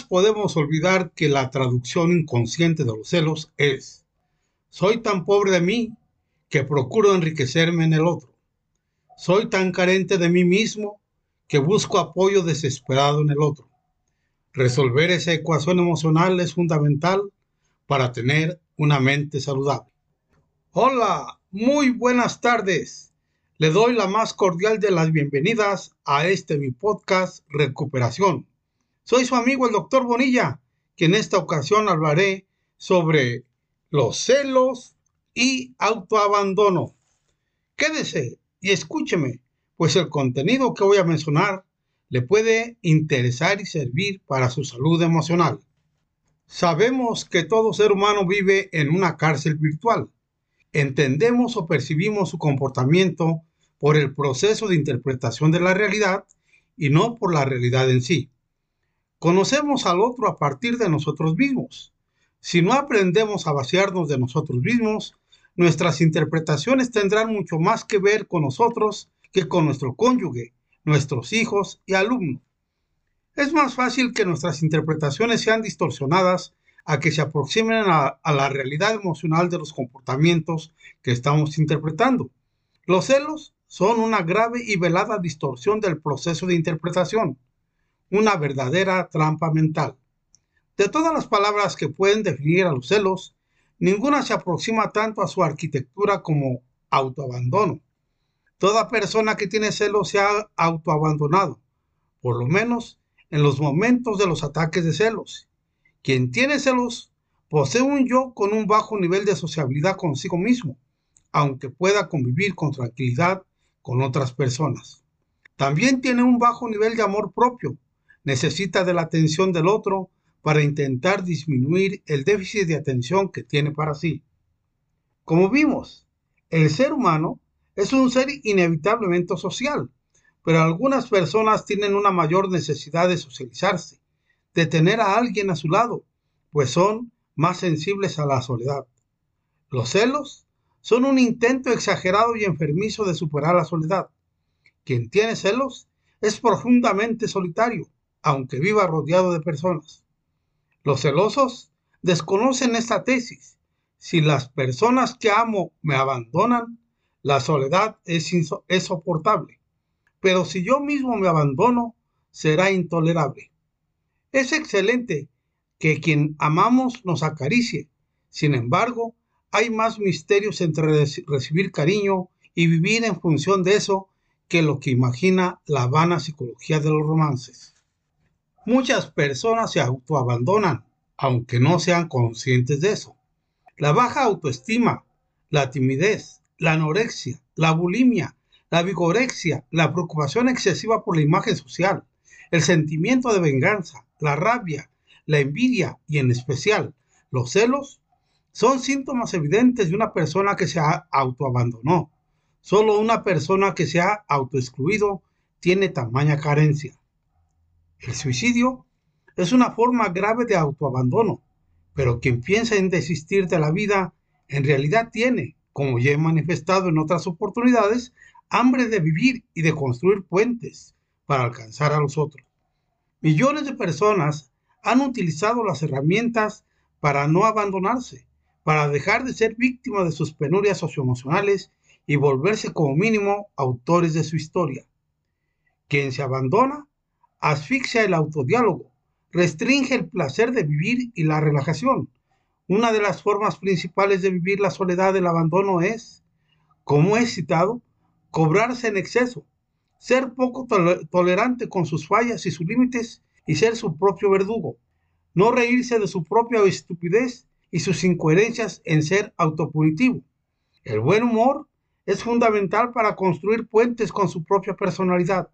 Podemos olvidar que la traducción inconsciente de los celos es, soy tan pobre de mí que procuro enriquecerme en el otro. Soy tan carente de mí mismo que busco apoyo desesperado en el otro. Resolver esa ecuación emocional es fundamental para tener una mente saludable. Hola, muy buenas tardes. Le doy la más cordial de las bienvenidas a este mi podcast Recuperación soy su amigo el doctor Bonilla, que en esta ocasión hablaré sobre los celos y autoabandono. Quédese y escúcheme, pues el contenido que voy a mencionar le puede interesar y servir para su salud emocional. Sabemos que todo ser humano vive en una cárcel virtual. Entendemos o percibimos su comportamiento por el proceso de interpretación de la realidad y no por la realidad en sí. Conocemos al otro a partir de nosotros mismos. Si no aprendemos a vaciarnos de nosotros mismos, nuestras interpretaciones tendrán mucho más que ver con nosotros que con nuestro cónyuge, nuestros hijos y alumnos. Es más fácil que nuestras interpretaciones sean distorsionadas a que se aproximen a, la realidad emocional de los comportamientos que estamos interpretando. Los celos son una grave y velada distorsión del proceso de interpretación una verdadera trampa mental. De todas las palabras que pueden definir a los celos, ninguna se aproxima tanto a su arquitectura como autoabandono. Toda persona que tiene celos se ha autoabandonado, por lo menos en los momentos de los ataques de celos. Quien tiene celos posee un yo con un bajo nivel de sociabilidad consigo mismo, aunque pueda convivir con tranquilidad con otras personas. También tiene un bajo nivel de amor propio, necesita de la atención del otro para intentar disminuir el déficit de atención que tiene para sí. Como vimos, el ser humano es un ser inevitablemente social, pero algunas personas tienen una mayor necesidad de socializarse, de tener a alguien a su lado, pues son más sensibles a la soledad. Los celos son un intento exagerado y enfermizo de superar la soledad. Quien tiene celos es profundamente solitario aunque viva rodeado de personas. Los celosos desconocen esta tesis. Si las personas que amo me abandonan, la soledad es, es soportable. Pero si yo mismo me abandono, será intolerable. Es excelente que quien amamos nos acaricie. Sin embargo, hay más misterios entre recibir cariño y vivir en función de eso que lo que imagina la vana psicología de los romances. Muchas personas se autoabandonan, aunque no sean conscientes de eso. La baja autoestima, la timidez, la anorexia, la bulimia, la vigorexia, la preocupación excesiva por la imagen social, el sentimiento de venganza, la rabia, la envidia y en especial los celos son síntomas evidentes de una persona que se autoabandonó. Solo una persona que se ha autoexcluido tiene tamaña carencia. El suicidio es una forma grave de autoabandono, pero quien piensa en desistir de la vida en realidad tiene, como ya he manifestado en otras oportunidades, hambre de vivir y de construir puentes para alcanzar a los otros. Millones de personas han utilizado las herramientas para no abandonarse, para dejar de ser víctimas de sus penurias socioemocionales y volverse como mínimo autores de su historia. Quien se abandona asfixia el autodiálogo, restringe el placer de vivir y la relajación. Una de las formas principales de vivir la soledad del abandono es, como he citado, cobrarse en exceso, ser poco tolerante con sus fallas y sus límites y ser su propio verdugo, no reírse de su propia estupidez y sus incoherencias en ser autopunitivo. El buen humor es fundamental para construir puentes con su propia personalidad.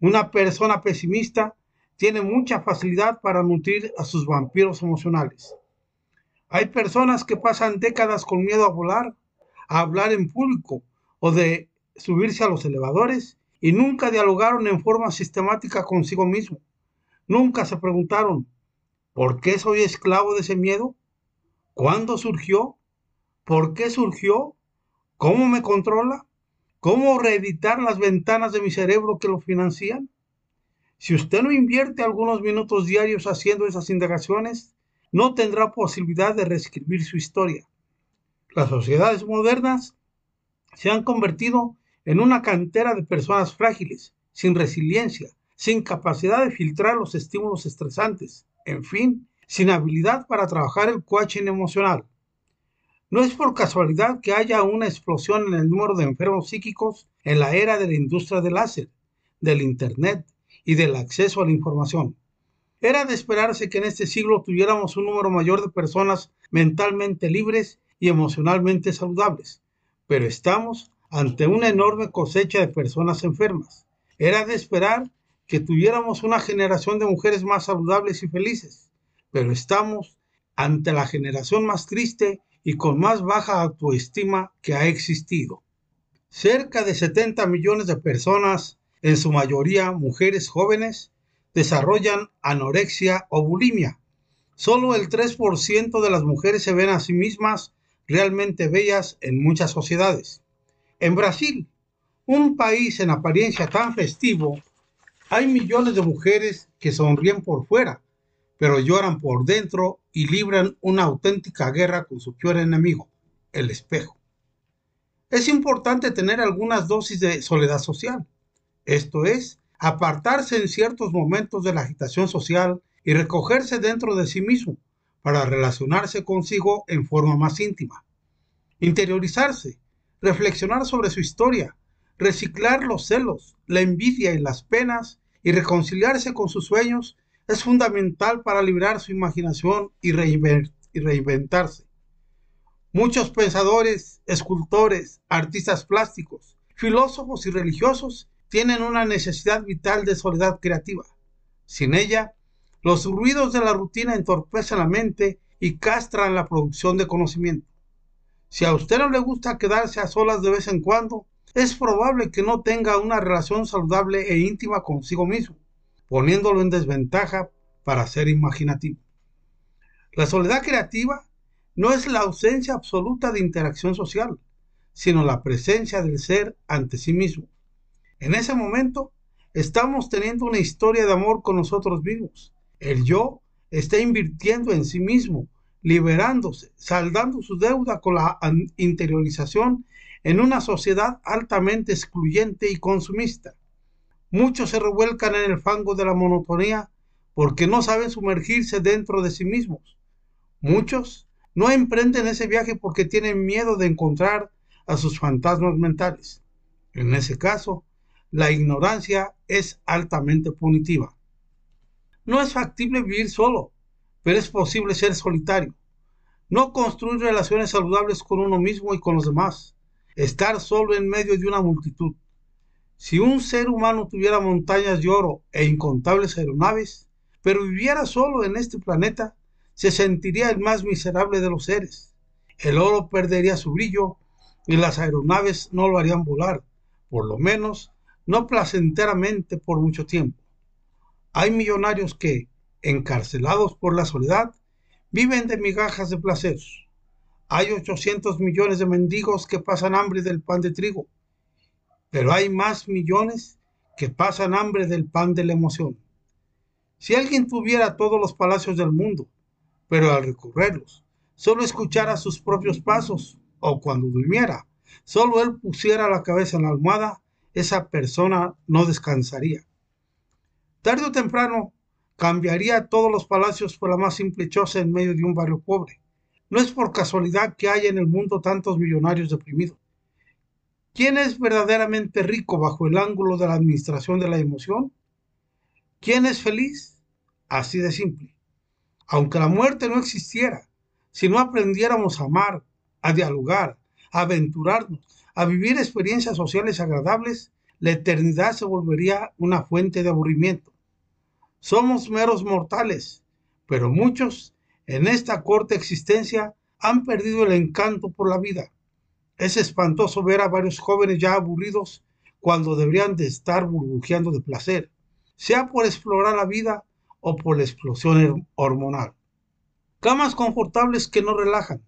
Una persona pesimista tiene mucha facilidad para nutrir a sus vampiros emocionales. Hay personas que pasan décadas con miedo a volar, a hablar en público o de subirse a los elevadores y nunca dialogaron en forma sistemática consigo mismo. Nunca se preguntaron, ¿por qué soy esclavo de ese miedo? ¿Cuándo surgió? ¿Por qué surgió? ¿Cómo me controla? ¿Cómo reeditar las ventanas de mi cerebro que lo financian? Si usted no invierte algunos minutos diarios haciendo esas indagaciones, no tendrá posibilidad de reescribir su historia. Las sociedades modernas se han convertido en una cantera de personas frágiles, sin resiliencia, sin capacidad de filtrar los estímulos estresantes, en fin, sin habilidad para trabajar el coaching emocional. No es por casualidad que haya una explosión en el número de enfermos psíquicos en la era de la industria del láser, del Internet y del acceso a la información. Era de esperarse que en este siglo tuviéramos un número mayor de personas mentalmente libres y emocionalmente saludables, pero estamos ante una enorme cosecha de personas enfermas. Era de esperar que tuviéramos una generación de mujeres más saludables y felices, pero estamos ante la generación más triste y con más baja autoestima que ha existido. Cerca de 70 millones de personas, en su mayoría mujeres jóvenes, desarrollan anorexia o bulimia. Solo el 3% de las mujeres se ven a sí mismas realmente bellas en muchas sociedades. En Brasil, un país en apariencia tan festivo, hay millones de mujeres que sonríen por fuera, pero lloran por dentro y libran una auténtica guerra con su peor enemigo, el espejo. Es importante tener algunas dosis de soledad social, esto es, apartarse en ciertos momentos de la agitación social y recogerse dentro de sí mismo para relacionarse consigo en forma más íntima. Interiorizarse, reflexionar sobre su historia, reciclar los celos, la envidia y las penas y reconciliarse con sus sueños es fundamental para liberar su imaginación y, reinventarse. Muchos pensadores, escultores, artistas plásticos, filósofos y religiosos tienen una necesidad vital de soledad creativa. Sin ella, los ruidos de la rutina entorpecen la mente y castran la producción de conocimiento. Si a usted no le gusta quedarse a solas de vez en cuando, es probable que no tenga una relación saludable e íntima consigo mismo, poniéndolo en desventaja para ser imaginativo. La soledad creativa no es la ausencia absoluta de interacción social, sino la presencia del ser ante sí mismo. En ese momento, estamos teniendo una historia de amor con nosotros mismos. El yo está invirtiendo en sí mismo liberándose, saldando su deuda con la interiorización en una sociedad altamente excluyente y consumista. Muchos se revuelcan en el fango de la monotonía porque no saben sumergirse dentro de sí mismos. Muchos no emprenden ese viaje porque tienen miedo de encontrar a sus fantasmas mentales. En ese caso, la ignorancia es altamente punitiva. No es factible vivir solo, pero es posible ser solitario. No construir relaciones saludables con uno mismo y con los demás. Estar solo en medio de una multitud. Si un ser humano tuviera montañas de oro e incontables aeronaves, pero viviera solo en este planeta, se sentiría el más miserable de los seres. El oro perdería su brillo y las aeronaves no lo harían volar, por lo menos no placenteramente por mucho tiempo. Hay millonarios que, encarcelados por la soledad, viven de migajas de placer. Hay 800 millones de mendigos que pasan hambre del pan de trigo, pero hay más millones que pasan hambre del pan de la emoción. Si alguien tuviera todos los palacios del mundo, pero al recorrerlos, solo escuchara sus propios pasos, o cuando durmiera, solo él pusiera la cabeza en la almohada, esa persona no descansaría. Tarde o temprano, cambiaría todos los palacios por la más simple choza en medio de un barrio pobre. No es por casualidad que haya en el mundo tantos millonarios deprimidos. ¿Quién es verdaderamente rico bajo el ángulo de la administración de la emoción? ¿Quién es feliz? Así de simple. Aunque la muerte no existiera, si no aprendiéramos a amar, a dialogar, a aventurarnos, a vivir experiencias sociales agradables, la eternidad se volvería una fuente de aburrimiento. Somos meros mortales, pero muchos en esta corta existencia han perdido el encanto por la vida. Es espantoso ver a varios jóvenes ya aburridos cuando deberían de estar burbujeando de placer, sea por explorar la vida o por la explosión hormonal. Camas confortables que no relajan,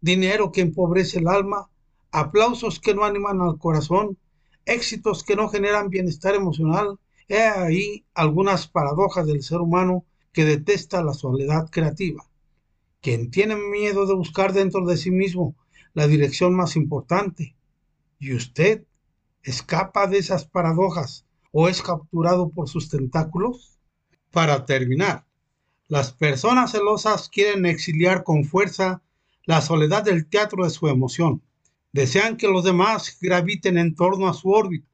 dinero que empobrece el alma, aplausos que no animan al corazón, éxitos que no generan bienestar emocional He ahí algunas paradojas del ser humano que detesta la soledad creativa. Quien tiene miedo de buscar dentro de sí mismo la dirección más importante. ¿Y usted escapa de esas paradojas o es capturado por sus tentáculos? Para terminar, las personas celosas quieren exiliar con fuerza la soledad del teatro de su emoción. Desean que los demás graviten en torno a su órbita.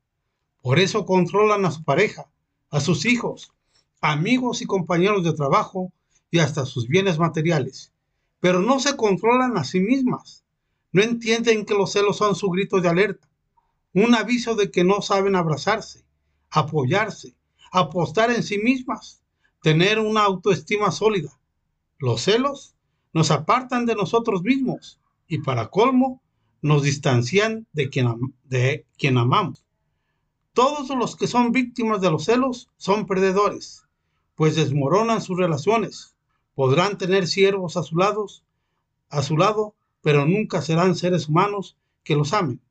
Por eso controlan a su pareja, a sus hijos, amigos y compañeros de trabajo y hasta sus bienes materiales. Pero no se controlan a sí mismas. No entienden que los celos son su grito de alerta, un aviso de que no saben abrazarse, apoyarse, apostar en sí mismas, tener una autoestima sólida. Los celos nos apartan de nosotros mismos y para colmo nos distancian de quien, de quien amamos. Todos los que son víctimas de los celos son perdedores, pues desmoronan sus relaciones. Podrán tener siervos a su lado, a su lado, pero nunca serán seres humanos que los amen.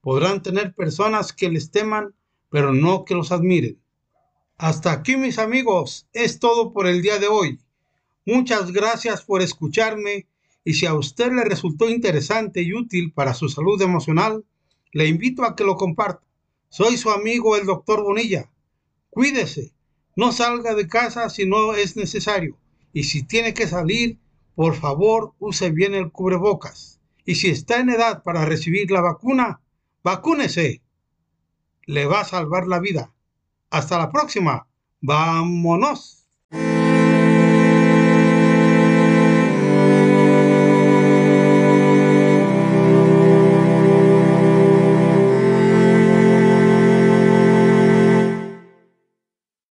Podrán tener personas que les teman, pero no que los admiren. Hasta aquí, mis amigos, es todo por el día de hoy. Muchas gracias por escucharme y si a usted le resultó interesante y útil para su salud emocional, le invito a que lo comparta. Soy su amigo el doctor Bonilla. Cuídese, no salga de casa si no es necesario y si tiene que salir, por favor use bien el cubrebocas. Y si está en edad para recibir la vacuna, vacúnese. Le va a salvar la vida. Hasta la próxima. Vámonos.